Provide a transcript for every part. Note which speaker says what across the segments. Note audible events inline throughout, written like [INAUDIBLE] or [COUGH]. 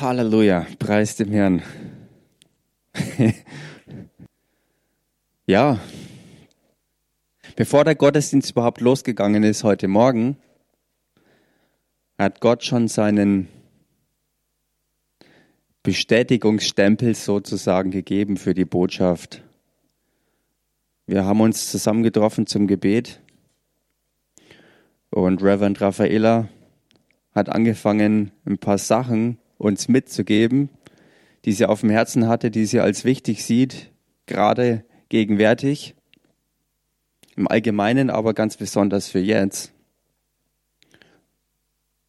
Speaker 1: Halleluja, preis dem Herrn. [LAUGHS] ja, bevor der Gottesdienst überhaupt losgegangen ist heute Morgen, hat Gott schon seinen Bestätigungsstempel sozusagen gegeben für die Botschaft. Wir haben uns zusammengetroffen zum Gebet und Reverend Raffaella hat angefangen, ein paar Sachen uns mitzugeben, die sie auf dem Herzen hatte, die sie als wichtig sieht, gerade gegenwärtig, im Allgemeinen, aber ganz besonders für jetzt.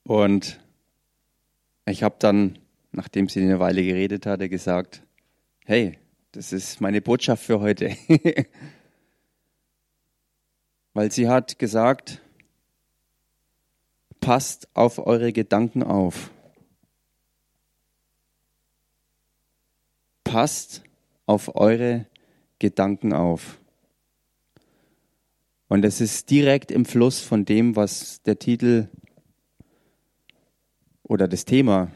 Speaker 1: Und ich habe dann, nachdem sie eine Weile geredet hatte, gesagt, hey, das ist meine Botschaft für heute. [LAUGHS] Weil sie hat gesagt, passt auf eure Gedanken auf. Passt auf eure Gedanken auf. Und es ist direkt im Fluss von dem, was der Titel oder das Thema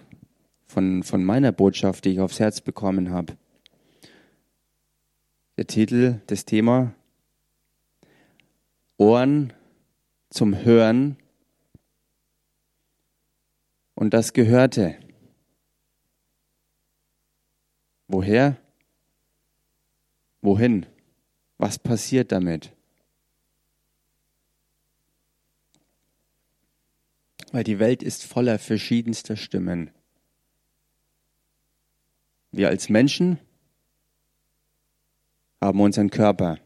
Speaker 1: von, von meiner Botschaft, die ich aufs Herz bekommen habe. Der Titel, das Thema Ohren zum Hören und das Gehörte. Woher? Wohin? Was passiert damit? Weil die Welt ist voller verschiedenster Stimmen. Wir als Menschen haben unseren Körper.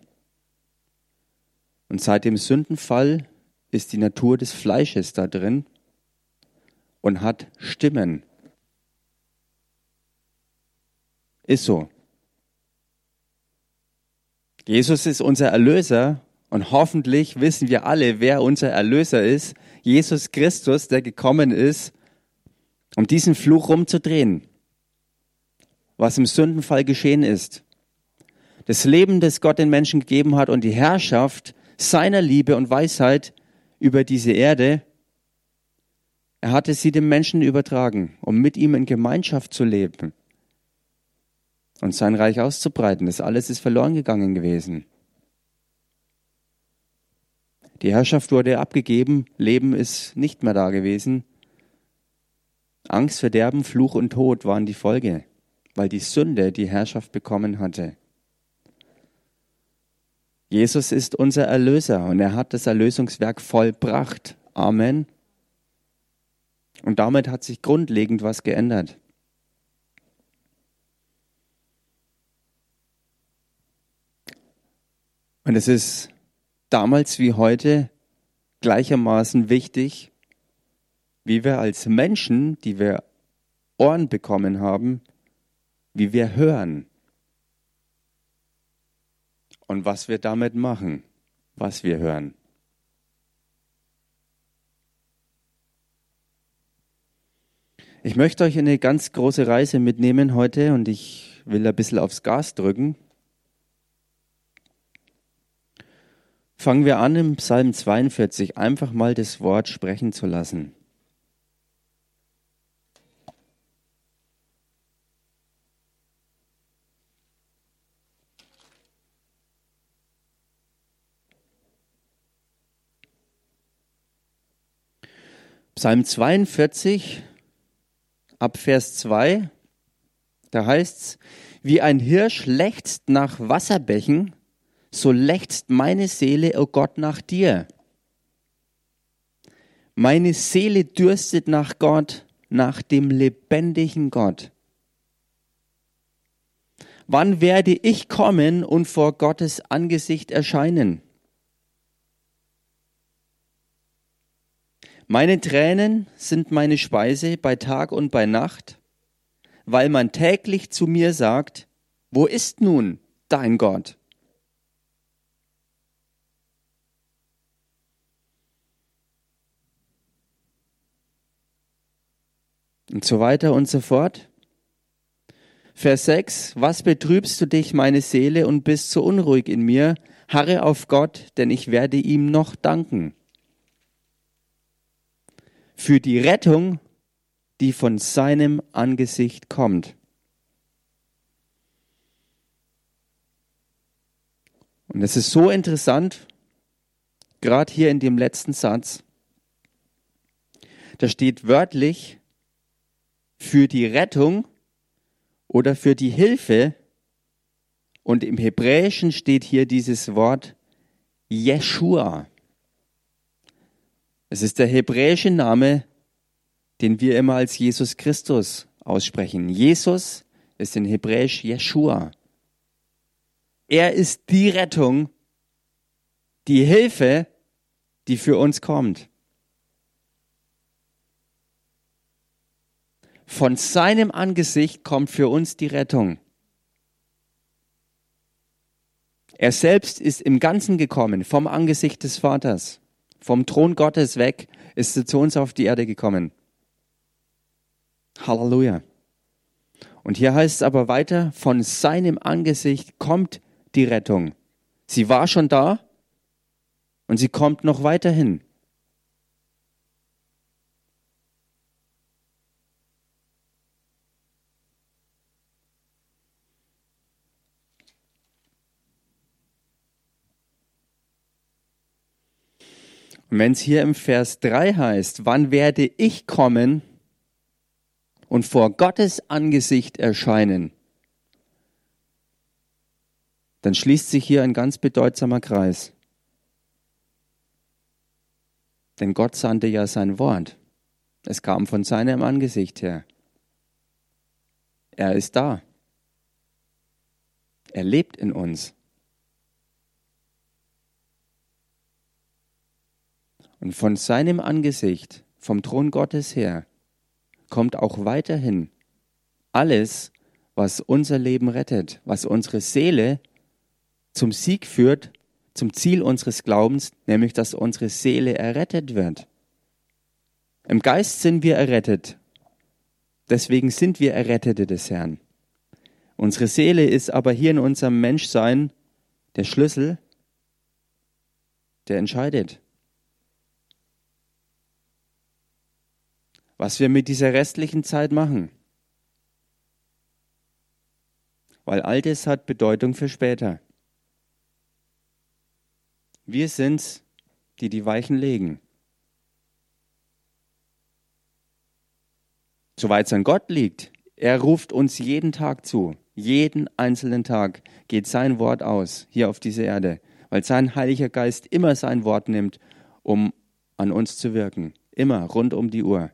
Speaker 1: Und seit dem Sündenfall ist die Natur des Fleisches da drin und hat Stimmen. Ist so. Jesus ist unser Erlöser und hoffentlich wissen wir alle, wer unser Erlöser ist. Jesus Christus, der gekommen ist, um diesen Fluch rumzudrehen, was im Sündenfall geschehen ist. Das Leben, das Gott den Menschen gegeben hat und die Herrschaft seiner Liebe und Weisheit über diese Erde er hatte sie dem Menschen übertragen, um mit ihm in Gemeinschaft zu leben und sein Reich auszubreiten. Das alles ist verloren gegangen gewesen. Die Herrschaft wurde abgegeben, Leben ist nicht mehr da gewesen. Angst, Verderben, Fluch und Tod waren die Folge, weil die Sünde die Herrschaft bekommen hatte. Jesus ist unser Erlöser und er hat das Erlösungswerk vollbracht. Amen. Und damit hat sich grundlegend was geändert. Und es ist damals wie heute gleichermaßen wichtig, wie wir als Menschen, die wir Ohren bekommen haben, wie wir hören und was wir damit machen, was wir hören. Ich möchte euch in eine ganz große Reise mitnehmen heute und ich will ein bisschen aufs Gas drücken. Fangen wir an, im Psalm 42 einfach mal das Wort sprechen zu lassen. Psalm 42, ab Vers 2, da heißt's, wie ein Hirsch lechzt nach Wasserbächen, so lechzt meine Seele, o oh Gott, nach dir. Meine Seele dürstet nach Gott, nach dem lebendigen Gott. Wann werde ich kommen und vor Gottes Angesicht erscheinen? Meine Tränen sind meine Speise bei Tag und bei Nacht, weil man täglich zu mir sagt, wo ist nun dein Gott? Und so weiter und so fort. Vers 6, was betrübst du dich, meine Seele, und bist so unruhig in mir? Harre auf Gott, denn ich werde ihm noch danken für die Rettung die von seinem Angesicht kommt. Und es ist so interessant, gerade hier in dem letzten Satz, da steht wörtlich für die Rettung oder für die Hilfe. Und im Hebräischen steht hier dieses Wort Jeshua. Es ist der hebräische Name, den wir immer als Jesus Christus aussprechen. Jesus ist in Hebräisch Jeshua. Er ist die Rettung, die Hilfe, die für uns kommt. Von seinem Angesicht kommt für uns die Rettung. Er selbst ist im Ganzen gekommen, vom Angesicht des Vaters, vom Thron Gottes weg, ist er zu uns auf die Erde gekommen. Halleluja. Und hier heißt es aber weiter, von seinem Angesicht kommt die Rettung. Sie war schon da und sie kommt noch weiterhin. Wenn es hier im Vers 3 heißt, wann werde ich kommen und vor Gottes Angesicht erscheinen, dann schließt sich hier ein ganz bedeutsamer Kreis. Denn Gott sandte ja sein Wort. Es kam von seinem Angesicht her. Er ist da. Er lebt in uns. Und von seinem Angesicht, vom Thron Gottes her, kommt auch weiterhin alles, was unser Leben rettet, was unsere Seele zum Sieg führt, zum Ziel unseres Glaubens, nämlich dass unsere Seele errettet wird. Im Geist sind wir errettet. Deswegen sind wir Errettete des Herrn. Unsere Seele ist aber hier in unserem Menschsein der Schlüssel, der entscheidet. Was wir mit dieser restlichen Zeit machen. Weil all das hat Bedeutung für später. Wir sind's, die die Weichen legen. Soweit es an Gott liegt, er ruft uns jeden Tag zu. Jeden einzelnen Tag geht sein Wort aus hier auf diese Erde, weil sein Heiliger Geist immer sein Wort nimmt, um an uns zu wirken. Immer rund um die Uhr.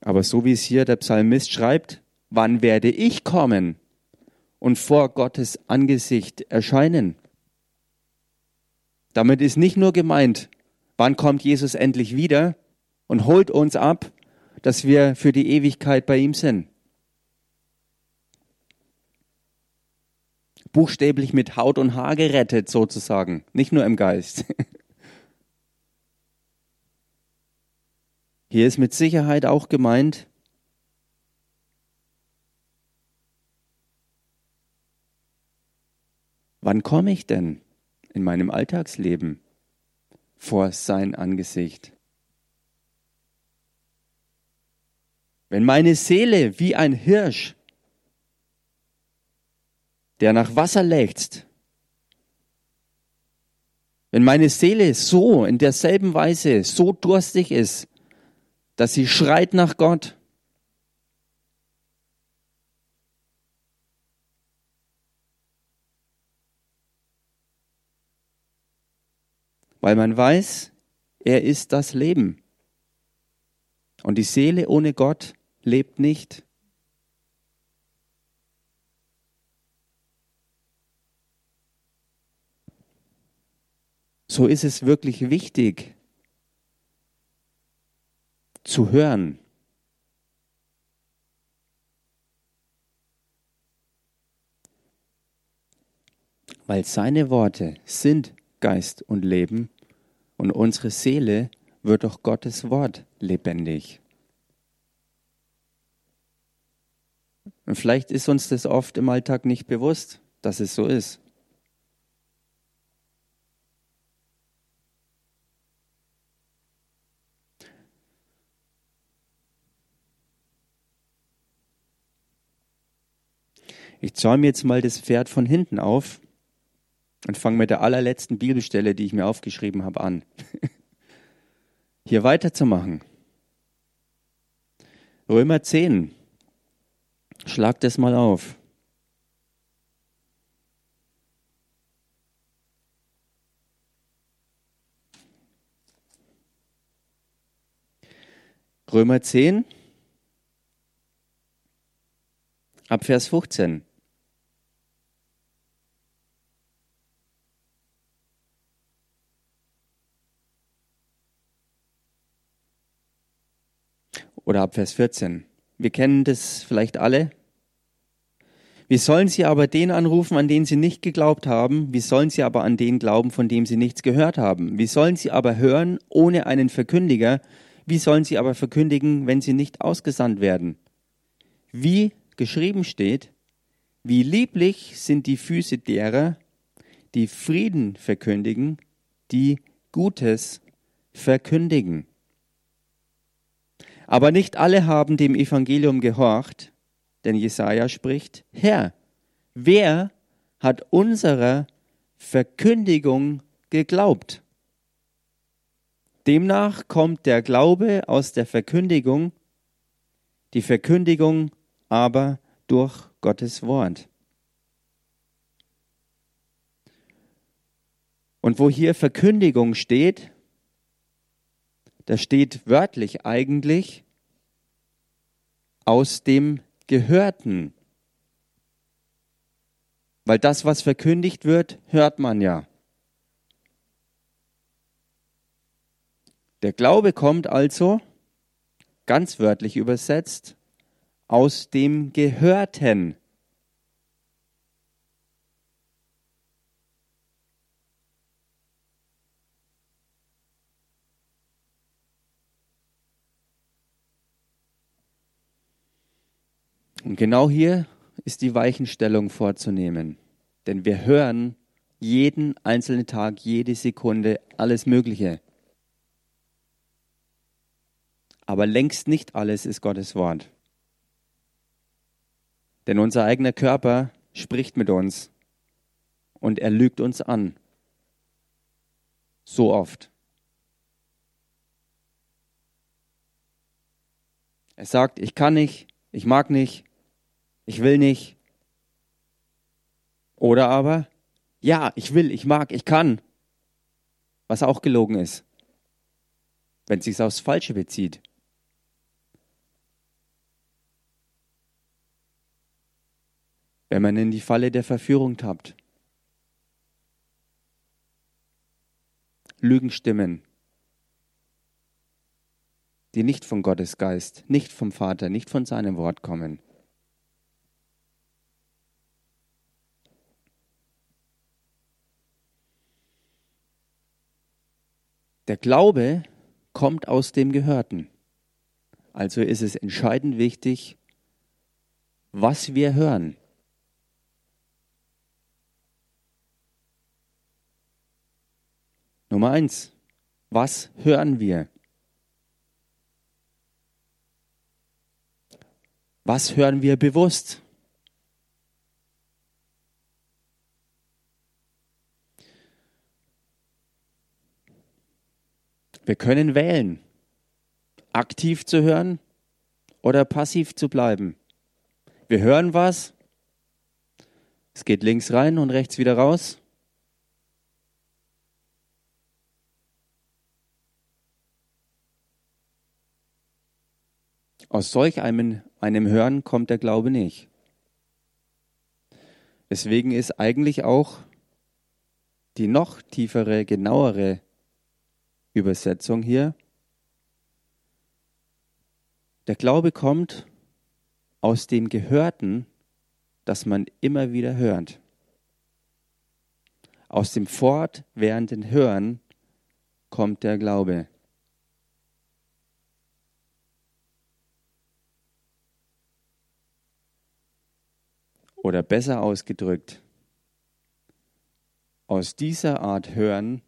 Speaker 1: Aber so wie es hier der Psalmist schreibt, wann werde ich kommen und vor Gottes Angesicht erscheinen? Damit ist nicht nur gemeint, wann kommt Jesus endlich wieder und holt uns ab, dass wir für die Ewigkeit bei ihm sind. Buchstäblich mit Haut und Haar gerettet sozusagen, nicht nur im Geist. [LAUGHS] Hier ist mit Sicherheit auch gemeint, Wann komme ich denn in meinem Alltagsleben vor sein Angesicht? Wenn meine Seele wie ein Hirsch, der nach Wasser lechzt, wenn meine Seele so in derselben Weise so durstig ist, dass sie schreit nach Gott, weil man weiß, er ist das Leben. Und die Seele ohne Gott lebt nicht. So ist es wirklich wichtig zu hören. Weil seine Worte sind Geist und Leben und unsere Seele wird durch Gottes Wort lebendig. Und vielleicht ist uns das oft im Alltag nicht bewusst, dass es so ist. Ich zäume jetzt mal das Pferd von hinten auf und fange mit der allerletzten Bibelstelle, die ich mir aufgeschrieben habe, an. [LAUGHS] Hier weiterzumachen. Römer 10. Schlag das mal auf. Römer 10, ab Vers 15. Oder ab Vers 14. Wir kennen das vielleicht alle. Wie sollen sie aber den anrufen, an den sie nicht geglaubt haben? Wie sollen sie aber an den glauben, von dem sie nichts gehört haben? Wie sollen sie aber hören ohne einen Verkündiger? Wie sollen sie aber verkündigen, wenn sie nicht ausgesandt werden? Wie geschrieben steht, wie lieblich sind die Füße derer, die Frieden verkündigen, die Gutes verkündigen. Aber nicht alle haben dem Evangelium gehorcht, denn Jesaja spricht: Herr, wer hat unserer Verkündigung geglaubt? Demnach kommt der Glaube aus der Verkündigung, die Verkündigung aber durch Gottes Wort. Und wo hier Verkündigung steht, da steht wörtlich eigentlich aus dem Gehörten. Weil das, was verkündigt wird, hört man ja. Der Glaube kommt also, ganz wörtlich übersetzt, aus dem Gehörten. Und genau hier ist die Weichenstellung vorzunehmen. Denn wir hören jeden einzelnen Tag, jede Sekunde alles Mögliche. Aber längst nicht alles ist Gottes Wort. Denn unser eigener Körper spricht mit uns und er lügt uns an. So oft. Er sagt, ich kann nicht, ich mag nicht, ich will nicht. Oder aber, ja, ich will, ich mag, ich kann. Was auch gelogen ist, wenn es sich aufs Falsche bezieht. wenn man in die Falle der Verführung tappt. Lügenstimmen, die nicht von Gottes Geist, nicht vom Vater, nicht von seinem Wort kommen. Der Glaube kommt aus dem Gehörten. Also ist es entscheidend wichtig, was wir hören. Nummer eins. Was hören wir? Was hören wir bewusst? Wir können wählen, aktiv zu hören oder passiv zu bleiben. Wir hören was, es geht links rein und rechts wieder raus. Aus solch einem, einem Hören kommt der Glaube nicht. Deswegen ist eigentlich auch die noch tiefere, genauere Übersetzung hier. Der Glaube kommt aus dem Gehörten, das man immer wieder hört. Aus dem fortwährenden Hören kommt der Glaube. Oder besser ausgedrückt, aus dieser Art Hören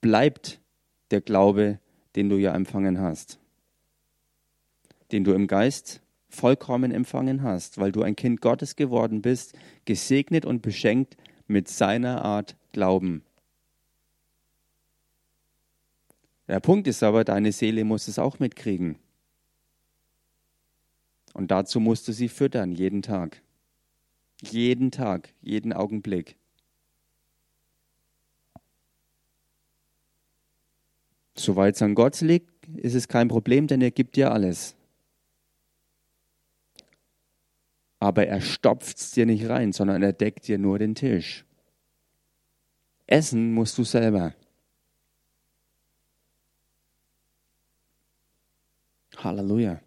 Speaker 1: bleibt der Glaube, den du ja empfangen hast, den du im Geist vollkommen empfangen hast, weil du ein Kind Gottes geworden bist, gesegnet und beschenkt mit seiner Art Glauben. Der Punkt ist aber, deine Seele muss es auch mitkriegen. Und dazu musst du sie füttern, jeden Tag. Jeden Tag, jeden Augenblick. Soweit es an Gott liegt, ist es kein Problem, denn er gibt dir alles. Aber er stopft es dir nicht rein, sondern er deckt dir nur den Tisch. Essen musst du selber. Halleluja.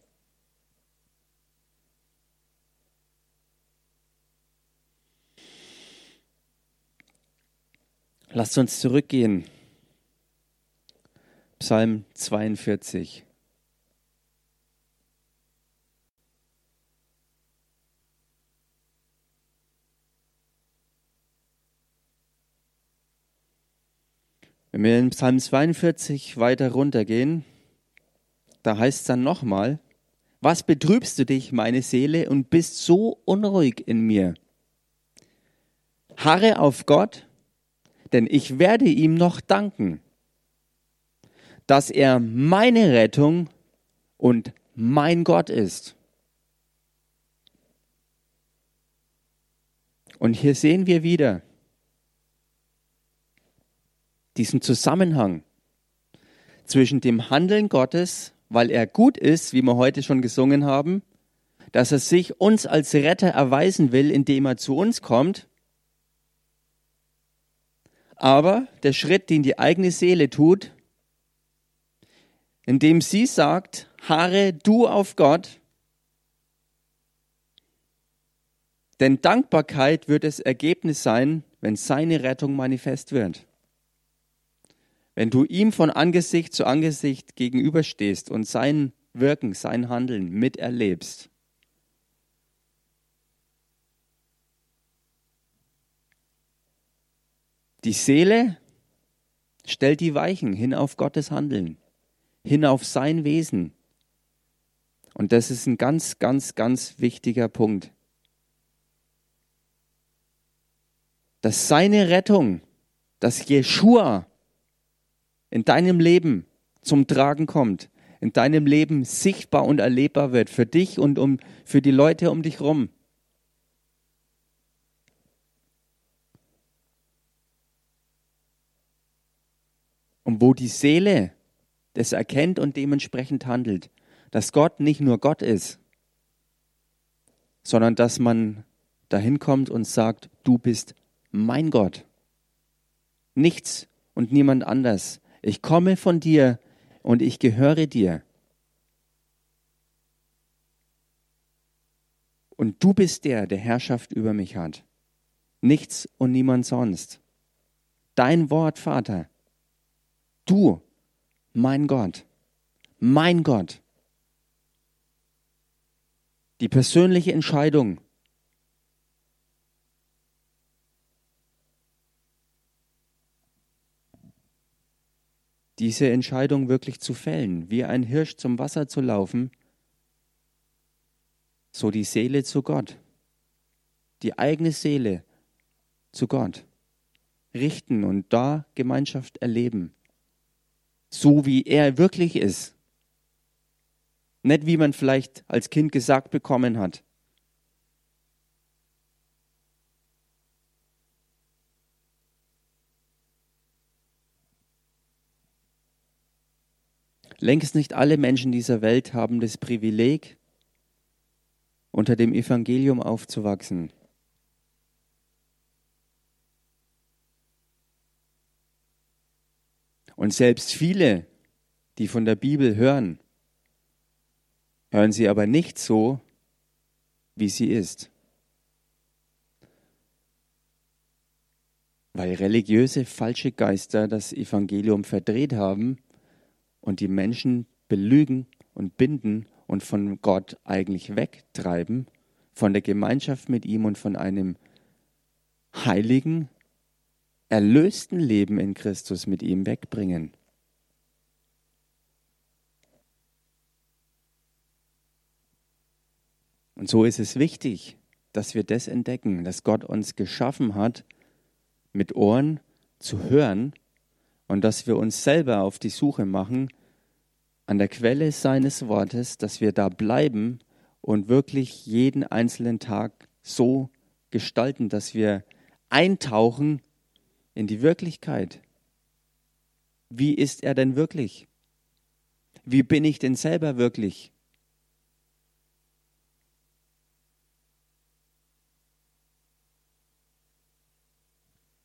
Speaker 1: Lasst uns zurückgehen. Psalm 42. Wenn wir in Psalm 42 weiter runtergehen, da heißt es dann nochmal, was betrübst du dich, meine Seele, und bist so unruhig in mir? Harre auf Gott, denn ich werde ihm noch danken, dass er meine Rettung und mein Gott ist. Und hier sehen wir wieder diesen Zusammenhang zwischen dem Handeln Gottes, weil er gut ist, wie wir heute schon gesungen haben, dass er sich uns als Retter erweisen will, indem er zu uns kommt aber der Schritt, den die eigene Seele tut, indem sie sagt, harre du auf Gott, denn Dankbarkeit wird das Ergebnis sein, wenn seine Rettung manifest wird. Wenn du ihm von Angesicht zu Angesicht gegenüberstehst und sein Wirken, sein Handeln miterlebst. Die Seele stellt die Weichen hin auf Gottes Handeln, hin auf sein Wesen. Und das ist ein ganz, ganz, ganz wichtiger Punkt. Dass seine Rettung, dass Jeshua in deinem Leben zum Tragen kommt, in deinem Leben sichtbar und erlebbar wird, für dich und um, für die Leute um dich herum. und wo die Seele das erkennt und dementsprechend handelt, dass Gott nicht nur Gott ist, sondern dass man dahin kommt und sagt, du bist mein Gott. Nichts und niemand anders. Ich komme von dir und ich gehöre dir. Und du bist der, der Herrschaft über mich hat. Nichts und niemand sonst. Dein Wort, Vater, Du, mein Gott, mein Gott. Die persönliche Entscheidung. Diese Entscheidung wirklich zu fällen, wie ein Hirsch zum Wasser zu laufen, so die Seele zu Gott, die eigene Seele zu Gott richten und da Gemeinschaft erleben so wie er wirklich ist. Nicht wie man vielleicht als Kind gesagt bekommen hat. Längst nicht alle Menschen dieser Welt haben das Privileg, unter dem Evangelium aufzuwachsen. Und selbst viele, die von der Bibel hören, hören sie aber nicht so, wie sie ist. Weil religiöse falsche Geister das Evangelium verdreht haben und die Menschen belügen und binden und von Gott eigentlich wegtreiben, von der Gemeinschaft mit ihm und von einem heiligen, erlösten Leben in Christus mit ihm wegbringen. Und so ist es wichtig, dass wir das entdecken, dass Gott uns geschaffen hat, mit Ohren zu hören und dass wir uns selber auf die Suche machen an der Quelle seines Wortes, dass wir da bleiben und wirklich jeden einzelnen Tag so gestalten, dass wir eintauchen in die Wirklichkeit. Wie ist er denn wirklich? Wie bin ich denn selber wirklich?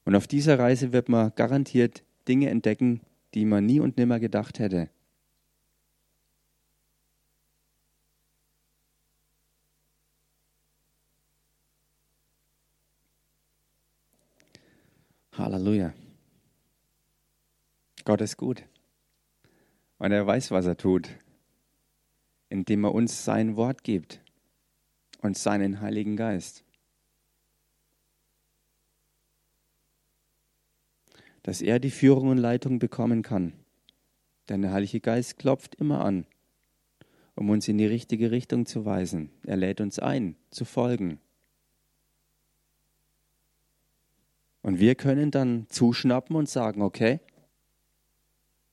Speaker 1: Und auf dieser Reise wird man garantiert Dinge entdecken, die man nie und nimmer gedacht hätte. Halleluja. Gott ist gut. Und er weiß, was er tut, indem er uns sein Wort gibt und seinen Heiligen Geist. Dass er die Führung und Leitung bekommen kann. Denn der Heilige Geist klopft immer an, um uns in die richtige Richtung zu weisen. Er lädt uns ein, zu folgen. Und wir können dann zuschnappen und sagen, okay.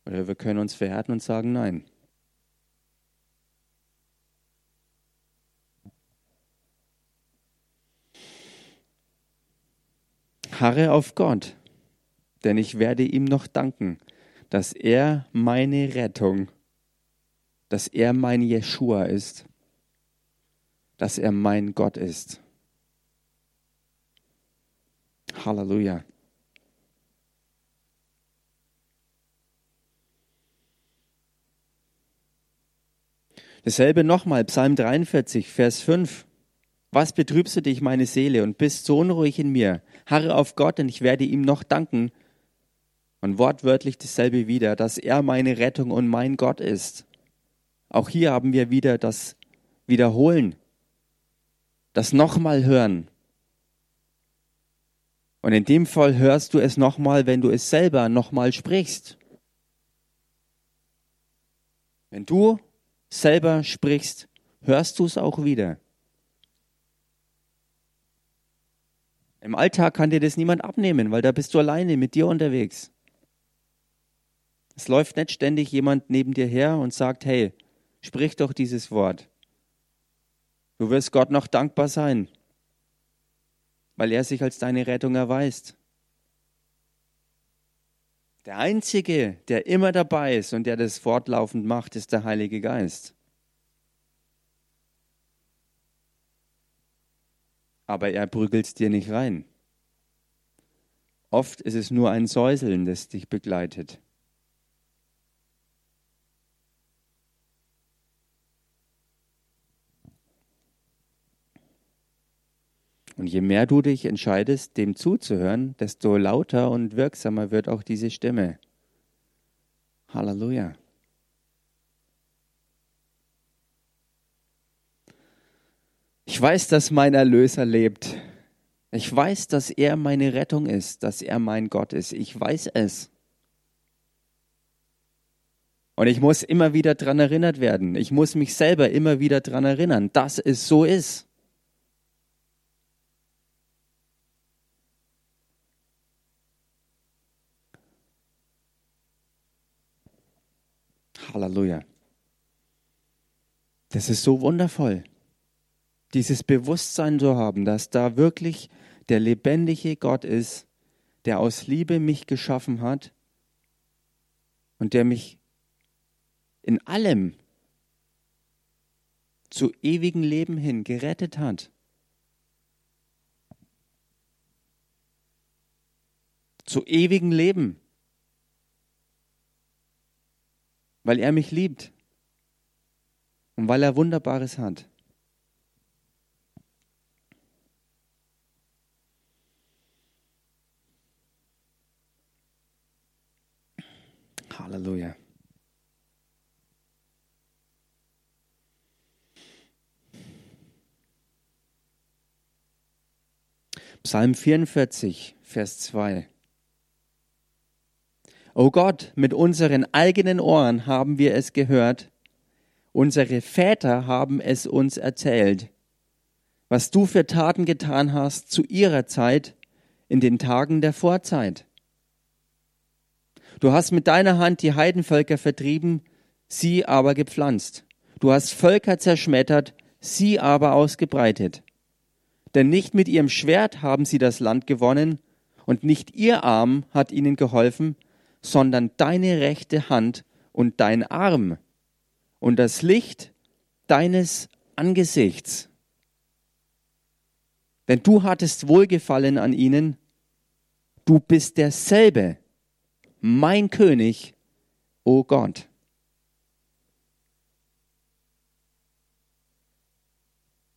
Speaker 1: Oder wir können uns verhärten und sagen, nein. Harre auf Gott, denn ich werde ihm noch danken, dass er meine Rettung, dass er mein Jeshua ist, dass er mein Gott ist. Halleluja. Dasselbe nochmal, Psalm 43, Vers 5. Was betrübst du dich, meine Seele, und bist so unruhig in mir? Harre auf Gott, und ich werde ihm noch danken. Und wortwörtlich dasselbe wieder, dass er meine Rettung und mein Gott ist. Auch hier haben wir wieder das Wiederholen, das nochmal hören. Und in dem Fall hörst du es nochmal, wenn du es selber nochmal sprichst. Wenn du selber sprichst, hörst du es auch wieder. Im Alltag kann dir das niemand abnehmen, weil da bist du alleine mit dir unterwegs. Es läuft nicht ständig jemand neben dir her und sagt, hey, sprich doch dieses Wort. Du wirst Gott noch dankbar sein weil er sich als deine Rettung erweist. Der Einzige, der immer dabei ist und der das fortlaufend macht, ist der Heilige Geist. Aber er prügelt dir nicht rein. Oft ist es nur ein Säuseln, das dich begleitet. Und je mehr du dich entscheidest, dem zuzuhören, desto lauter und wirksamer wird auch diese Stimme. Halleluja. Ich weiß, dass mein Erlöser lebt. Ich weiß, dass er meine Rettung ist, dass er mein Gott ist. Ich weiß es. Und ich muss immer wieder daran erinnert werden. Ich muss mich selber immer wieder daran erinnern, dass es so ist. Halleluja. Das ist so wundervoll, dieses Bewusstsein zu haben, dass da wirklich der lebendige Gott ist, der aus Liebe mich geschaffen hat und der mich in allem zu ewigem Leben hin gerettet hat. Zu ewigem Leben weil er mich liebt und weil er Wunderbares hat. Halleluja. Psalm 44, Vers 2. O Gott, mit unseren eigenen Ohren haben wir es gehört, unsere Väter haben es uns erzählt, was du für Taten getan hast zu ihrer Zeit in den Tagen der Vorzeit. Du hast mit deiner Hand die Heidenvölker vertrieben, sie aber gepflanzt. Du hast Völker zerschmettert, sie aber ausgebreitet. Denn nicht mit ihrem Schwert haben sie das Land gewonnen, und nicht ihr Arm hat ihnen geholfen, sondern deine rechte Hand und dein Arm und das Licht deines Angesichts. Denn du hattest Wohlgefallen an ihnen, du bist derselbe, mein König, o oh Gott.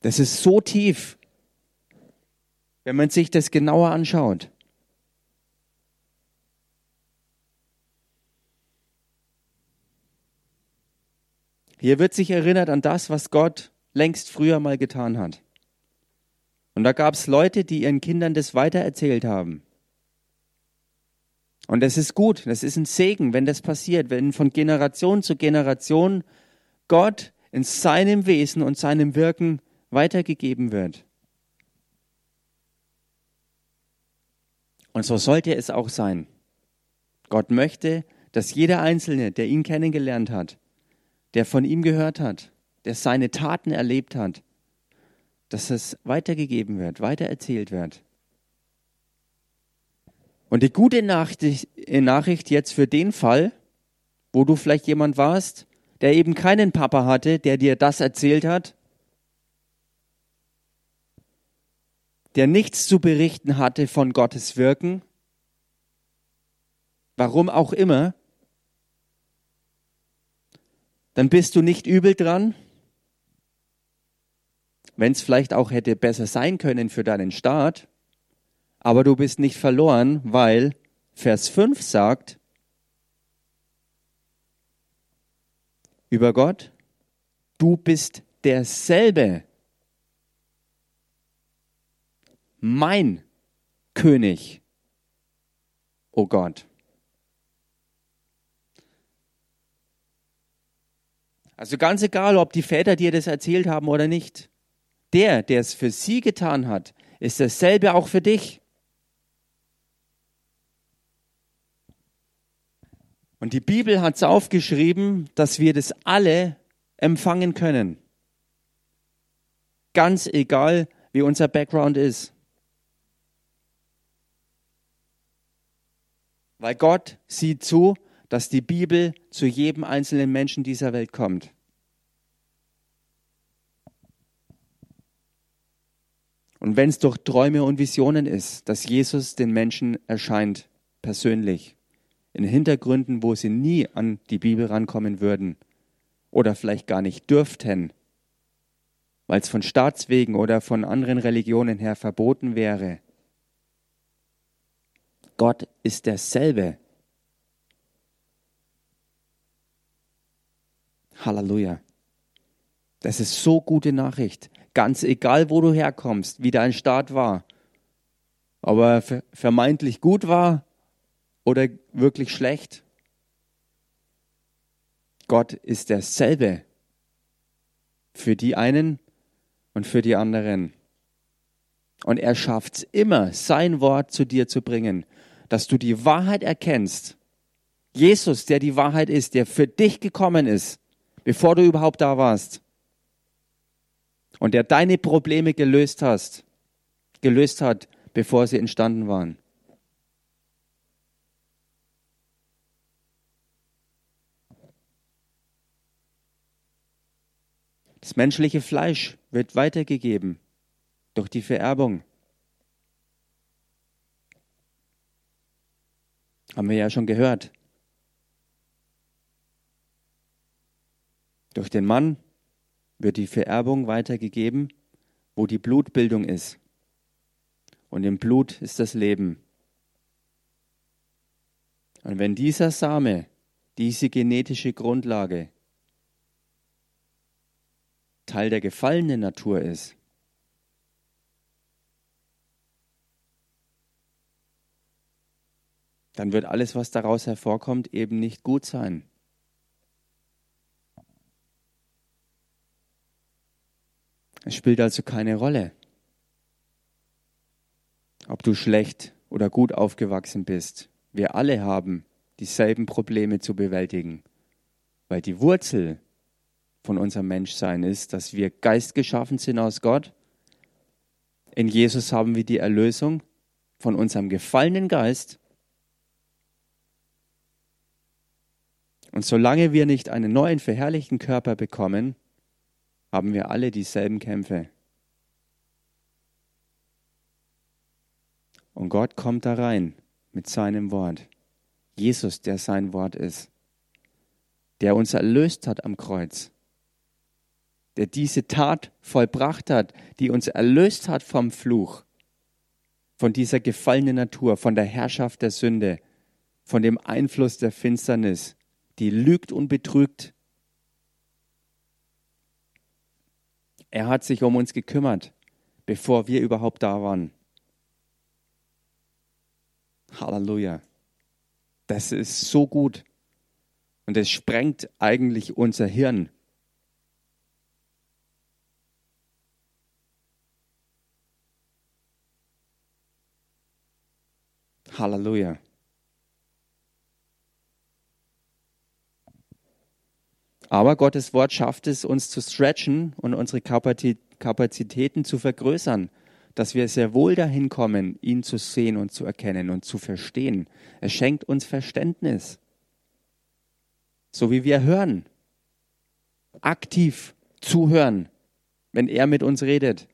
Speaker 1: Das ist so tief, wenn man sich das genauer anschaut. Hier wird sich erinnert an das, was Gott längst früher mal getan hat. Und da gab es Leute, die ihren Kindern das weitererzählt haben. Und das ist gut, das ist ein Segen, wenn das passiert, wenn von Generation zu Generation Gott in seinem Wesen und seinem Wirken weitergegeben wird. Und so sollte es auch sein. Gott möchte, dass jeder Einzelne, der ihn kennengelernt hat, der von ihm gehört hat, der seine Taten erlebt hat, dass es weitergegeben wird, weitererzählt wird. Und die gute Nachricht jetzt für den Fall, wo du vielleicht jemand warst, der eben keinen Papa hatte, der dir das erzählt hat, der nichts zu berichten hatte von Gottes Wirken, warum auch immer, dann bist du nicht übel dran, wenn es vielleicht auch hätte besser sein können für deinen Staat, aber du bist nicht verloren, weil Vers 5 sagt über Gott, du bist derselbe mein König, o oh Gott. Also ganz egal, ob die Väter dir das erzählt haben oder nicht. Der, der es für sie getan hat, ist dasselbe auch für dich. Und die Bibel hat es aufgeschrieben, dass wir das alle empfangen können. Ganz egal, wie unser Background ist. Weil Gott sieht zu, dass die Bibel zu jedem einzelnen Menschen dieser Welt kommt. Und wenn es durch Träume und Visionen ist, dass Jesus den Menschen erscheint, persönlich, in Hintergründen, wo sie nie an die Bibel rankommen würden oder vielleicht gar nicht dürften, weil es von Staatswegen oder von anderen Religionen her verboten wäre, Gott ist derselbe. Halleluja. Das ist so gute Nachricht. Ganz egal, wo du herkommst, wie dein Start war. Ob er vermeintlich gut war oder wirklich schlecht. Gott ist derselbe für die einen und für die anderen. Und er schafft es immer, sein Wort zu dir zu bringen dass du die Wahrheit erkennst. Jesus, der die Wahrheit ist, der für dich gekommen ist, bevor du überhaupt da warst. Und der deine Probleme gelöst hast, gelöst hat, bevor sie entstanden waren. Das menschliche Fleisch wird weitergegeben durch die Vererbung. Haben wir ja schon gehört. Durch den Mann wird die Vererbung weitergegeben, wo die Blutbildung ist. Und im Blut ist das Leben. Und wenn dieser Same, diese genetische Grundlage Teil der gefallenen Natur ist, dann wird alles, was daraus hervorkommt, eben nicht gut sein. Es spielt also keine Rolle. ob du schlecht oder gut aufgewachsen bist. Wir alle haben dieselben Probleme zu bewältigen, weil die Wurzel von unserem Menschsein ist, dass wir Geist geschaffen sind aus Gott. In Jesus haben wir die Erlösung von unserem gefallenen Geist. Und solange wir nicht einen neuen verherrlichten Körper bekommen, haben wir alle dieselben Kämpfe. Und Gott kommt da rein mit seinem Wort. Jesus, der sein Wort ist, der uns erlöst hat am Kreuz, der diese Tat vollbracht hat, die uns erlöst hat vom Fluch, von dieser gefallenen Natur, von der Herrschaft der Sünde, von dem Einfluss der Finsternis, die lügt und betrügt. Er hat sich um uns gekümmert, bevor wir überhaupt da waren. Halleluja. Das ist so gut. Und es sprengt eigentlich unser Hirn. Halleluja. Aber Gottes Wort schafft es, uns zu stretchen und unsere Kapazitäten zu vergrößern dass wir sehr wohl dahin kommen, ihn zu sehen und zu erkennen und zu verstehen. Es schenkt uns Verständnis. So wie wir hören. Aktiv zuhören, wenn er mit uns redet.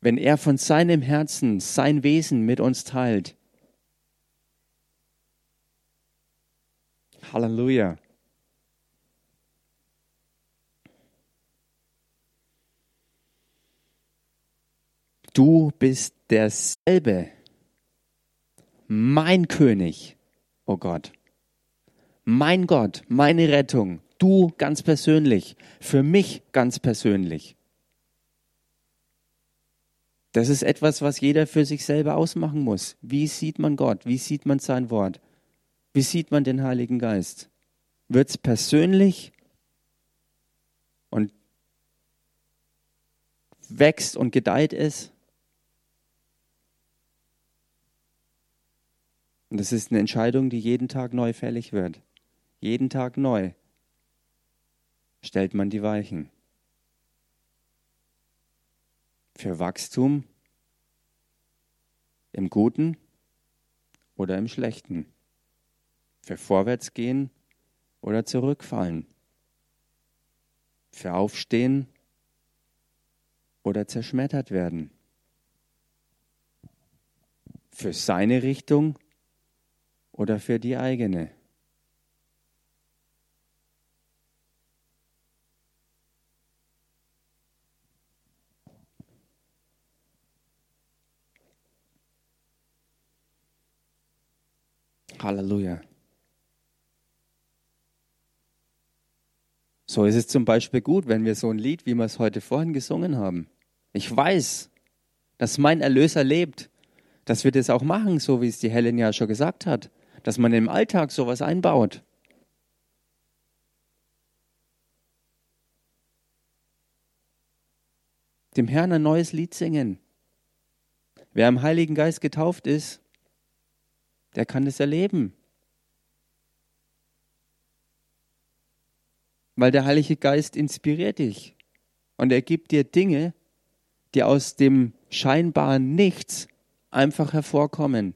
Speaker 1: Wenn er von seinem Herzen, sein Wesen mit uns teilt. Halleluja. Du bist derselbe, mein König, oh Gott, mein Gott, meine Rettung, du ganz persönlich, für mich ganz persönlich. Das ist etwas, was jeder für sich selber ausmachen muss. Wie sieht man Gott? Wie sieht man sein Wort? Wie sieht man den Heiligen Geist? Wird es persönlich und wächst und gedeiht es? Und das ist eine Entscheidung, die jeden Tag neu fällig wird. Jeden Tag neu stellt man die Weichen. Für Wachstum im Guten oder im Schlechten. Für Vorwärtsgehen oder Zurückfallen. Für Aufstehen oder zerschmettert werden. Für seine Richtung oder für die eigene? Halleluja. So ist es zum Beispiel gut, wenn wir so ein Lied, wie wir es heute vorhin gesungen haben. Ich weiß, dass mein Erlöser lebt, dass wir das auch machen, so wie es die Helen ja schon gesagt hat dass man im Alltag sowas einbaut. Dem Herrn ein neues Lied singen. Wer im Heiligen Geist getauft ist, der kann es erleben. Weil der Heilige Geist inspiriert dich und er gibt dir Dinge, die aus dem scheinbaren Nichts einfach hervorkommen.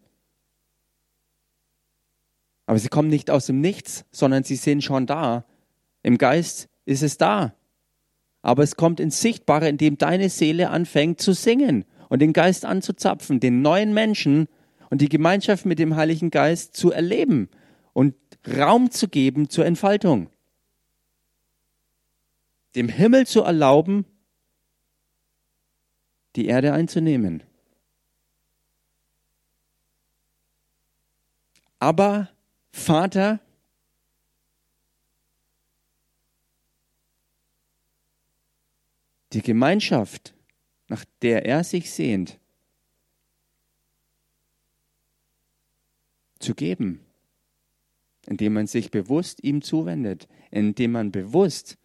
Speaker 1: Aber sie kommen nicht aus dem Nichts, sondern sie sind schon da. Im Geist ist es da. Aber es kommt ins Sichtbare, indem deine Seele anfängt zu singen und den Geist anzuzapfen, den neuen Menschen und die Gemeinschaft mit dem Heiligen Geist zu erleben und Raum zu geben zur Entfaltung. Dem Himmel zu erlauben, die Erde einzunehmen. Aber Vater, die Gemeinschaft, nach der er sich sehnt, zu geben, indem man sich bewusst ihm zuwendet, indem man bewusst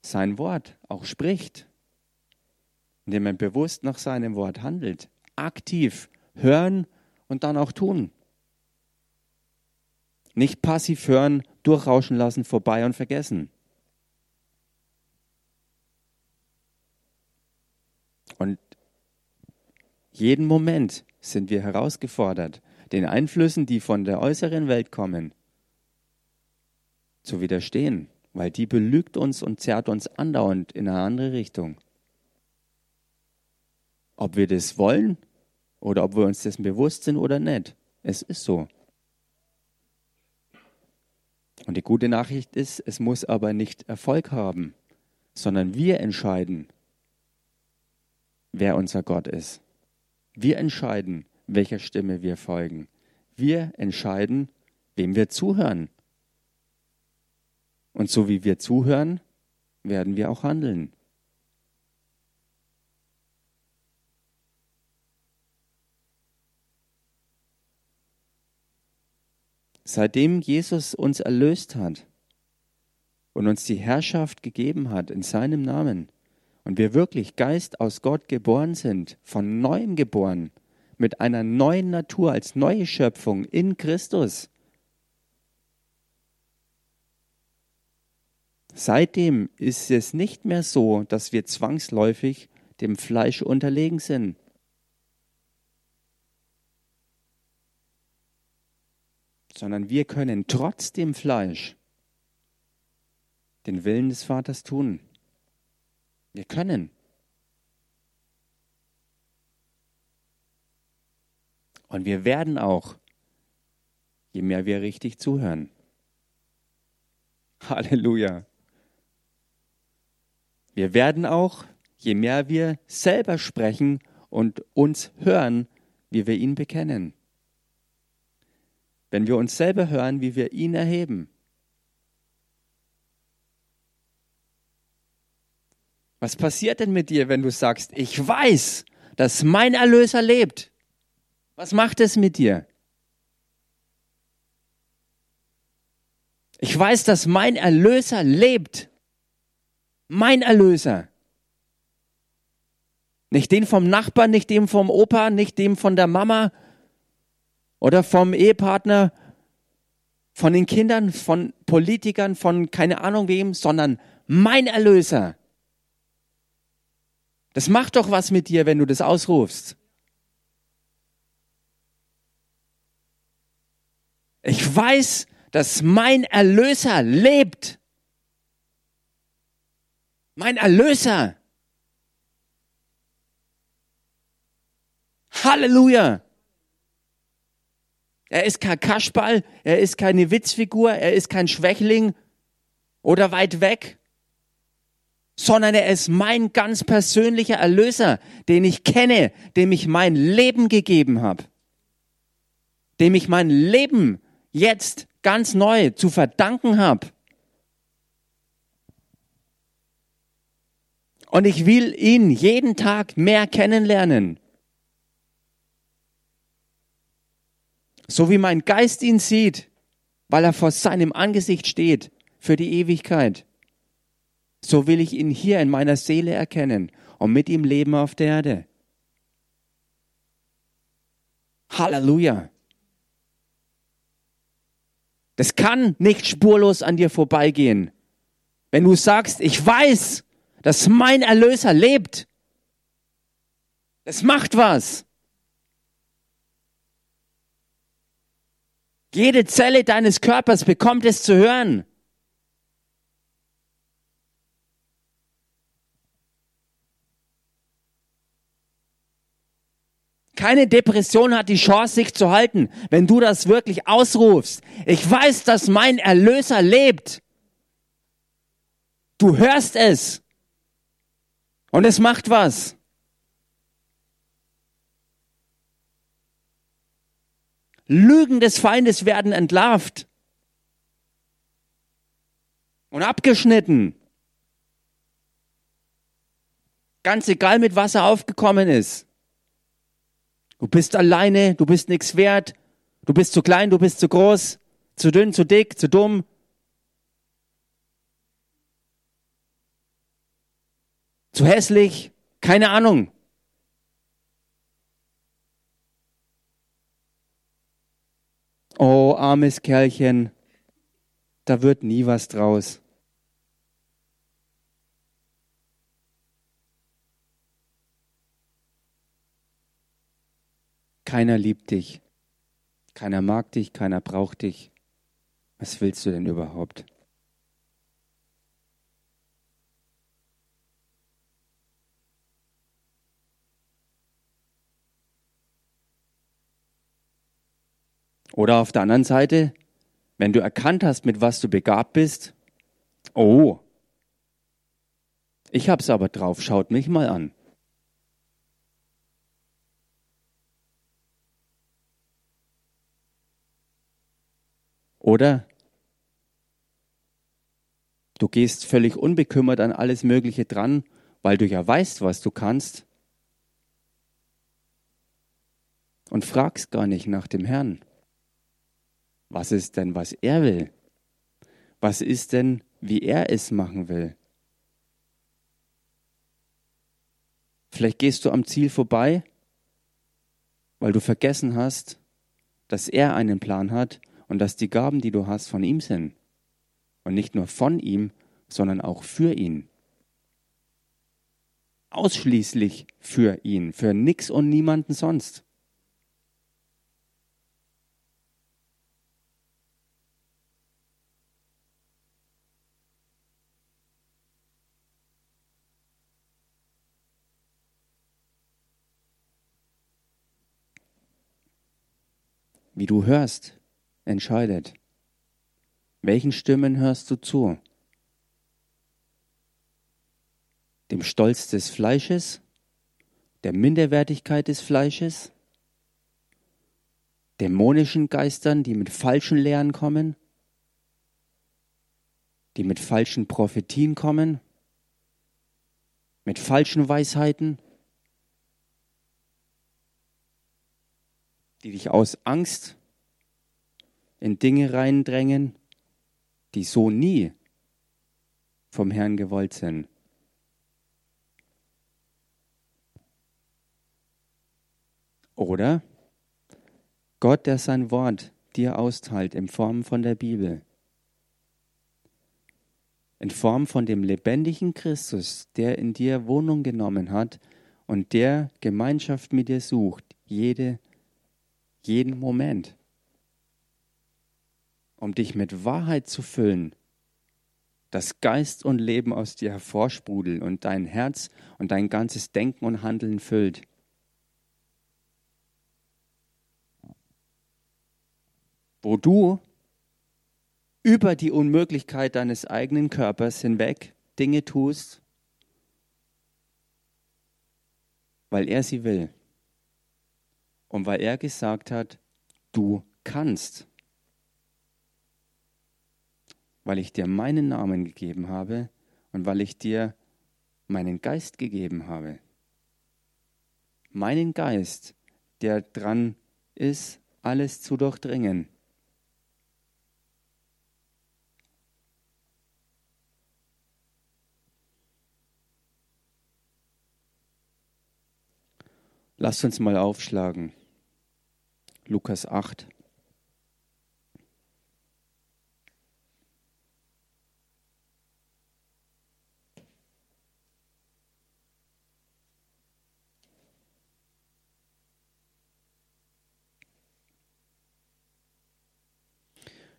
Speaker 1: sein Wort auch spricht, indem man bewusst nach seinem Wort handelt, aktiv hören und dann auch tun. Nicht passiv hören, durchrauschen lassen, vorbei und vergessen. Und jeden Moment sind wir herausgefordert, den Einflüssen, die von der äußeren Welt kommen, zu widerstehen, weil die belügt uns und zerrt uns andauernd in eine andere Richtung. Ob wir das wollen oder ob wir uns dessen bewusst sind oder nicht, es ist so. Und die gute Nachricht ist, es muss aber nicht Erfolg haben, sondern wir entscheiden, wer unser Gott ist. Wir entscheiden, welcher Stimme wir folgen. Wir entscheiden, wem wir zuhören. Und so wie wir zuhören, werden wir auch handeln. Seitdem Jesus uns erlöst hat und uns die Herrschaft gegeben hat in seinem Namen und wir wirklich Geist aus Gott geboren sind, von neuem geboren, mit einer neuen Natur als neue Schöpfung in Christus. Seitdem ist es nicht mehr so, dass wir zwangsläufig dem Fleisch unterlegen sind. Sondern wir können trotz dem Fleisch den Willen des Vaters tun. Wir können. Und wir werden auch, je mehr wir richtig zuhören. [LAUGHS] Halleluja. Wir werden auch, je mehr wir selber sprechen und uns hören, wie wir ihn bekennen wenn wir uns selber hören, wie wir ihn erheben. Was passiert denn mit dir, wenn du sagst, ich weiß, dass mein Erlöser lebt? Was macht es mit dir? Ich weiß, dass mein Erlöser lebt. Mein Erlöser. Nicht den vom Nachbarn, nicht dem vom Opa, nicht dem von der Mama, oder vom Ehepartner, von den Kindern, von Politikern, von keine Ahnung wem, sondern mein Erlöser. Das macht doch was mit dir, wenn du das ausrufst. Ich weiß, dass mein Erlöser lebt. Mein Erlöser. Halleluja. Er ist kein Kaschball, er ist keine Witzfigur, er ist kein Schwächling oder weit weg, sondern er ist mein ganz persönlicher Erlöser, den ich kenne, dem ich mein Leben gegeben habe, dem ich mein Leben jetzt ganz neu zu verdanken habe. Und ich will ihn jeden Tag mehr kennenlernen. So wie mein Geist ihn sieht, weil er vor seinem Angesicht steht für die Ewigkeit. So will ich ihn hier in meiner Seele erkennen und mit ihm leben auf der Erde. Halleluja. Das kann nicht spurlos an dir vorbeigehen. Wenn du sagst, ich weiß, dass mein Erlöser lebt. Das macht was. Jede Zelle deines Körpers bekommt es zu hören. Keine Depression hat die Chance, sich zu halten, wenn du das wirklich ausrufst. Ich weiß, dass mein Erlöser lebt. Du hörst es. Und es macht was. Lügen des Feindes werden entlarvt und abgeschnitten. Ganz egal, mit was er aufgekommen ist. Du bist alleine, du bist nichts wert, du bist zu klein, du bist zu groß, zu dünn, zu dick, zu dumm. Zu hässlich, keine Ahnung. Oh armes Kerlchen, da wird nie was draus. Keiner liebt dich, keiner mag dich, keiner braucht dich. Was willst du denn überhaupt? Oder auf der anderen Seite, wenn du erkannt hast, mit was du begabt bist, oh, ich hab's aber drauf, schaut mich mal an. Oder du gehst völlig unbekümmert an alles Mögliche dran, weil du ja weißt, was du kannst und fragst gar nicht nach dem Herrn. Was ist denn, was er will? Was ist denn, wie er es machen will? Vielleicht gehst du am Ziel vorbei, weil du vergessen hast, dass er einen Plan hat und dass die Gaben, die du hast, von ihm sind. Und nicht nur von ihm, sondern auch für ihn. Ausschließlich für ihn, für nix und niemanden sonst. Wie du hörst, entscheidet. Welchen Stimmen hörst du zu? Dem Stolz des Fleisches? Der Minderwertigkeit des Fleisches? Dämonischen Geistern, die mit falschen Lehren kommen? Die mit falschen Prophetien kommen? Mit falschen Weisheiten? Die dich aus Angst in Dinge reindrängen, die so nie vom Herrn gewollt sind. Oder Gott, der sein Wort dir austeilt in Form von der Bibel, in Form von dem lebendigen Christus, der in dir Wohnung genommen hat und der Gemeinschaft mit dir sucht, jede jeden Moment, um dich mit Wahrheit zu füllen, dass Geist und Leben aus dir hervorsprudeln und dein Herz und dein ganzes Denken und Handeln füllt. Wo du über die Unmöglichkeit deines eigenen Körpers hinweg Dinge tust, weil er sie will. Und weil er gesagt hat, du kannst, weil ich dir meinen Namen gegeben habe und weil ich dir meinen Geist gegeben habe. Meinen Geist, der dran ist, alles zu durchdringen. Lasst uns mal aufschlagen. Lukas 8.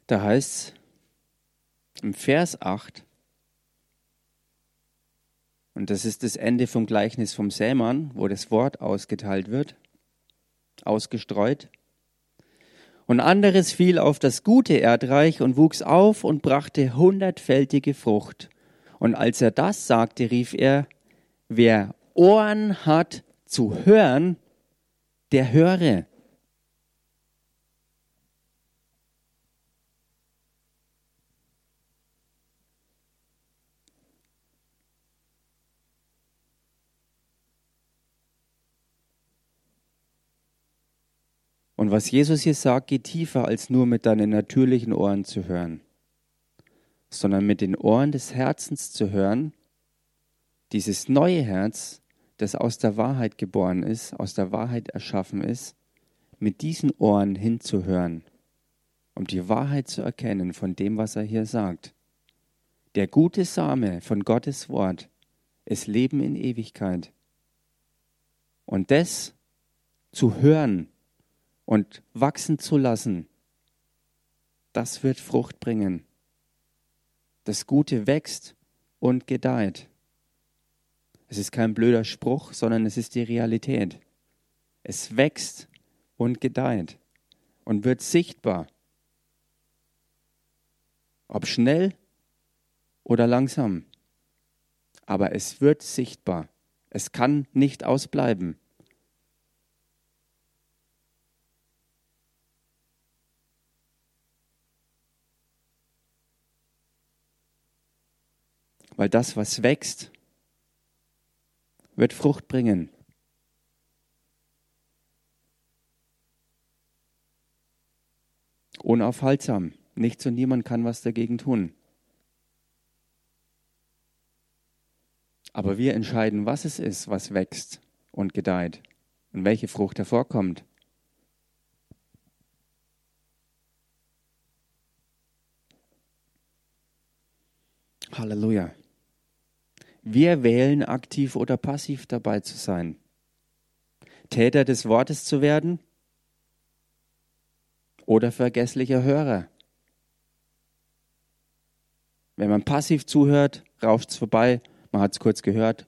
Speaker 1: Da heißt im Vers 8, und das ist das Ende vom Gleichnis vom Sämann, wo das Wort ausgeteilt wird, ausgestreut. Und anderes fiel auf das gute Erdreich und wuchs auf und brachte hundertfältige Frucht. Und als er das sagte, rief er, wer Ohren hat zu hören, der höre. Und was Jesus hier sagt, geht tiefer als nur mit deinen natürlichen Ohren zu hören, sondern mit den Ohren des Herzens zu hören, dieses neue Herz, das aus der Wahrheit geboren ist, aus der Wahrheit erschaffen ist, mit diesen Ohren hinzuhören um die Wahrheit zu erkennen von dem, was er hier sagt. Der gute Same von Gottes Wort ist Leben in Ewigkeit. Und das zu hören und wachsen zu lassen, das wird Frucht bringen. Das Gute wächst und gedeiht. Es ist kein blöder Spruch, sondern es ist die Realität. Es wächst und gedeiht und wird sichtbar. Ob schnell oder langsam. Aber es wird sichtbar. Es kann nicht ausbleiben. Weil das, was wächst, wird Frucht bringen. Unaufhaltsam. Nichts und niemand kann was dagegen tun. Aber wir entscheiden, was es ist, was wächst und gedeiht und welche Frucht hervorkommt. Halleluja. Wir wählen aktiv oder passiv dabei zu sein. Täter des Wortes zu werden oder vergesslicher Hörer. Wenn man passiv zuhört, rauscht es vorbei, man hat es kurz gehört,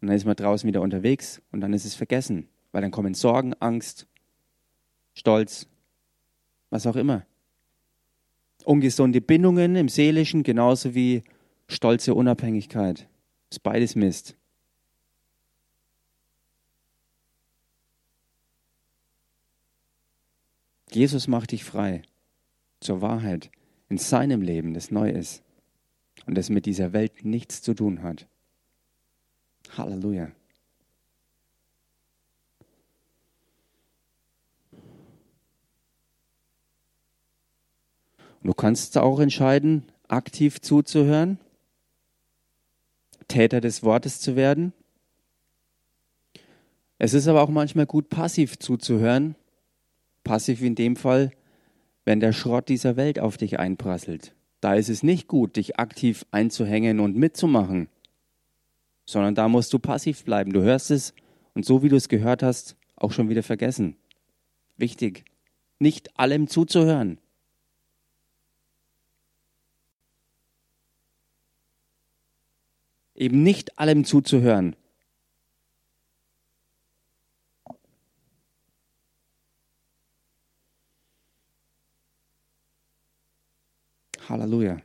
Speaker 1: und dann ist man draußen wieder unterwegs und dann ist es vergessen, weil dann kommen Sorgen, Angst, Stolz, was auch immer. Ungesunde Bindungen im Seelischen genauso wie stolze Unabhängigkeit. Ist beides Mist. Jesus macht dich frei zur Wahrheit in seinem Leben, das neu ist und das mit dieser Welt nichts zu tun hat. Halleluja. Und du kannst auch entscheiden, aktiv zuzuhören Täter des Wortes zu werden. Es ist aber auch manchmal gut, passiv zuzuhören. Passiv in dem Fall, wenn der Schrott dieser Welt auf dich einprasselt. Da ist es nicht gut, dich aktiv einzuhängen und mitzumachen, sondern da musst du passiv bleiben. Du hörst es und so wie du es gehört hast, auch schon wieder vergessen. Wichtig, nicht allem zuzuhören. Eben nicht allem zuzuhören. Halleluja.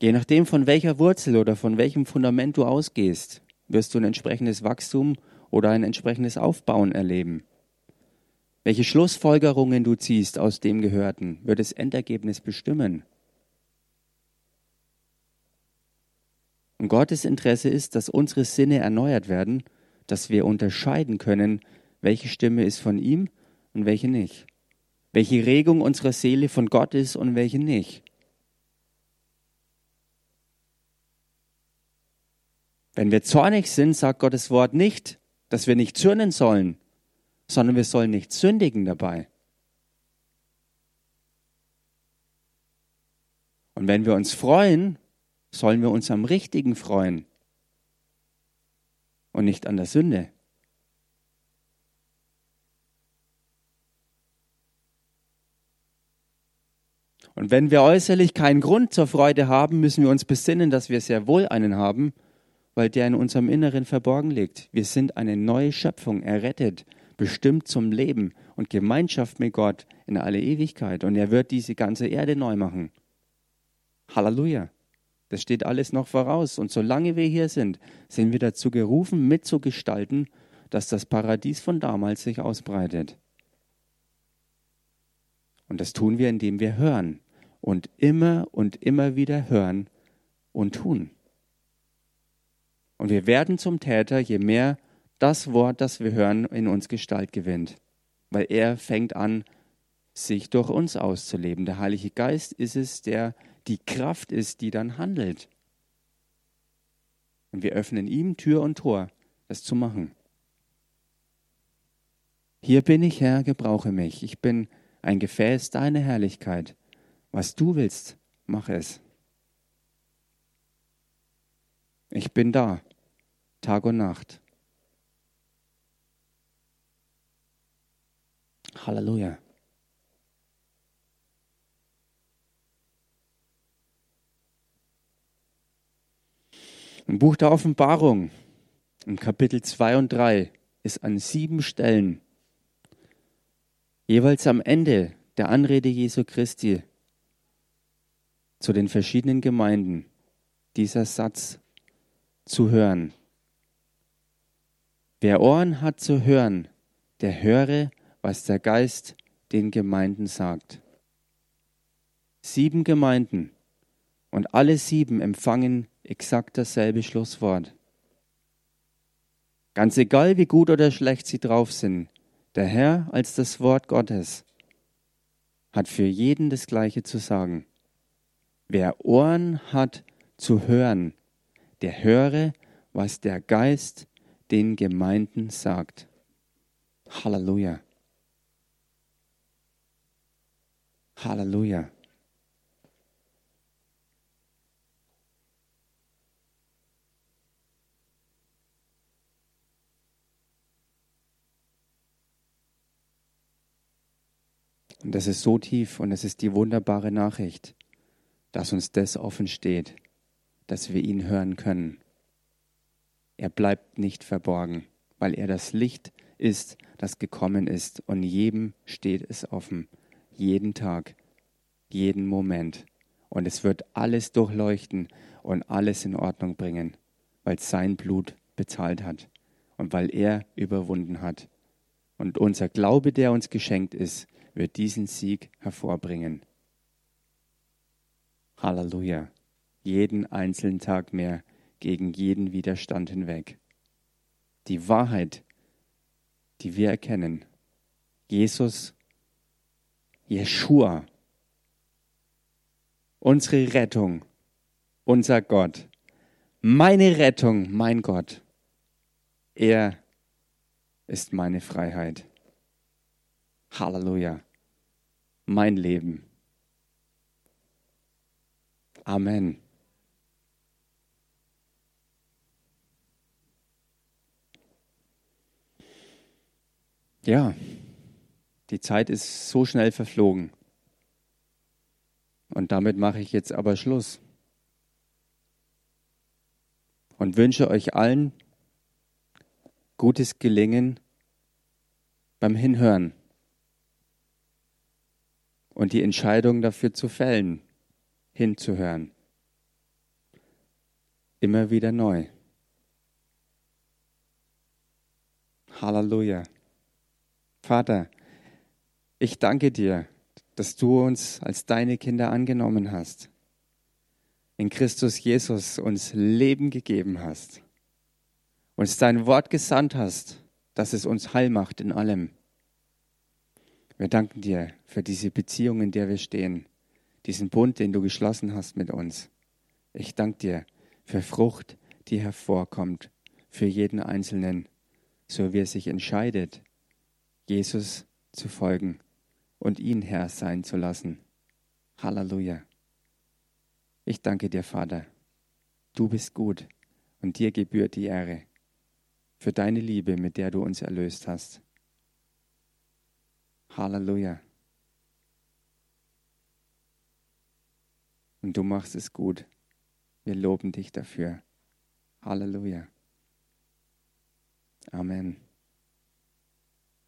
Speaker 1: Je nachdem, von welcher Wurzel oder von welchem Fundament du ausgehst, wirst du ein entsprechendes Wachstum oder ein entsprechendes Aufbauen erleben. Welche Schlussfolgerungen du ziehst aus dem Gehörten, wird das Endergebnis bestimmen. Und Gottes Interesse ist, dass unsere Sinne erneuert werden, dass wir unterscheiden können, welche Stimme ist von ihm und welche nicht. Welche Regung unserer Seele von Gott ist und welche nicht. Wenn wir zornig sind, sagt Gottes Wort nicht, dass wir nicht zürnen sollen, sondern wir sollen nicht sündigen dabei. Und wenn wir uns freuen, sollen wir uns am Richtigen freuen und nicht an der Sünde. Und wenn wir äußerlich keinen Grund zur Freude haben, müssen wir uns besinnen, dass wir sehr wohl einen haben, weil der in unserem Inneren verborgen liegt. Wir sind eine neue Schöpfung, errettet, bestimmt zum Leben und Gemeinschaft mit Gott in alle Ewigkeit. Und er wird diese ganze Erde neu machen. Halleluja. Das steht alles noch voraus. Und solange wir hier sind, sind wir dazu gerufen, mitzugestalten, dass das Paradies von damals sich ausbreitet. Und das tun wir, indem wir hören und immer und immer wieder hören und tun. Und wir werden zum Täter, je mehr das Wort, das wir hören, in uns Gestalt gewinnt. Weil er fängt an, sich durch uns auszuleben. Der Heilige Geist ist es, der die Kraft ist, die dann handelt. Und wir öffnen ihm Tür und Tor, das zu machen. Hier bin ich, Herr, gebrauche mich. Ich bin ein Gefäß deiner Herrlichkeit. Was du willst, mach es. Ich bin da, Tag und Nacht. Halleluja. Im Buch der Offenbarung, im Kapitel 2 und 3, ist an sieben Stellen, jeweils am Ende der Anrede Jesu Christi zu den verschiedenen Gemeinden, dieser Satz zu hören. Wer Ohren hat zu hören, der höre, was der Geist den Gemeinden sagt. Sieben Gemeinden und alle sieben empfangen exakt dasselbe Schlusswort. Ganz egal, wie gut oder schlecht sie drauf sind, der Herr als das Wort Gottes hat für jeden das Gleiche zu sagen. Wer Ohren hat zu hören, der höre, was der Geist den Gemeinden sagt. Halleluja. Halleluja. Und das ist so tief und es ist die wunderbare Nachricht, dass uns das offen steht, dass wir ihn hören können. Er bleibt nicht verborgen, weil er das Licht ist, das gekommen ist und jedem steht es offen, jeden Tag, jeden Moment. Und es wird alles durchleuchten und alles in Ordnung bringen, weil sein Blut bezahlt hat und weil er überwunden hat. Und unser Glaube, der uns geschenkt ist, wird diesen Sieg hervorbringen. Halleluja. Jeden einzelnen Tag mehr gegen jeden Widerstand hinweg. Die Wahrheit, die wir erkennen, Jesus, Jeshua, unsere Rettung, unser Gott, meine Rettung, mein Gott, er ist meine Freiheit. Halleluja. Mein Leben. Amen. Ja, die Zeit ist so schnell verflogen. Und damit mache ich jetzt aber Schluss. Und wünsche euch allen gutes Gelingen beim Hinhören und die Entscheidung dafür zu fällen, hinzuhören. Immer wieder neu. Halleluja. Vater, ich danke dir, dass du uns als deine Kinder angenommen hast, in Christus Jesus uns Leben gegeben hast, uns dein Wort gesandt hast, dass es uns heil macht in allem. Wir danken dir für diese Beziehung, in der wir stehen, diesen Bund, den du geschlossen hast mit uns. Ich danke dir für Frucht, die hervorkommt, für jeden Einzelnen, so wie er sich entscheidet, Jesus zu folgen und ihn Herr sein zu lassen. Halleluja. Ich danke dir, Vater. Du bist gut und dir gebührt die Ehre für deine Liebe, mit der du uns erlöst hast. Halleluja. Und du machst es gut. Wir loben dich dafür. Halleluja. Amen.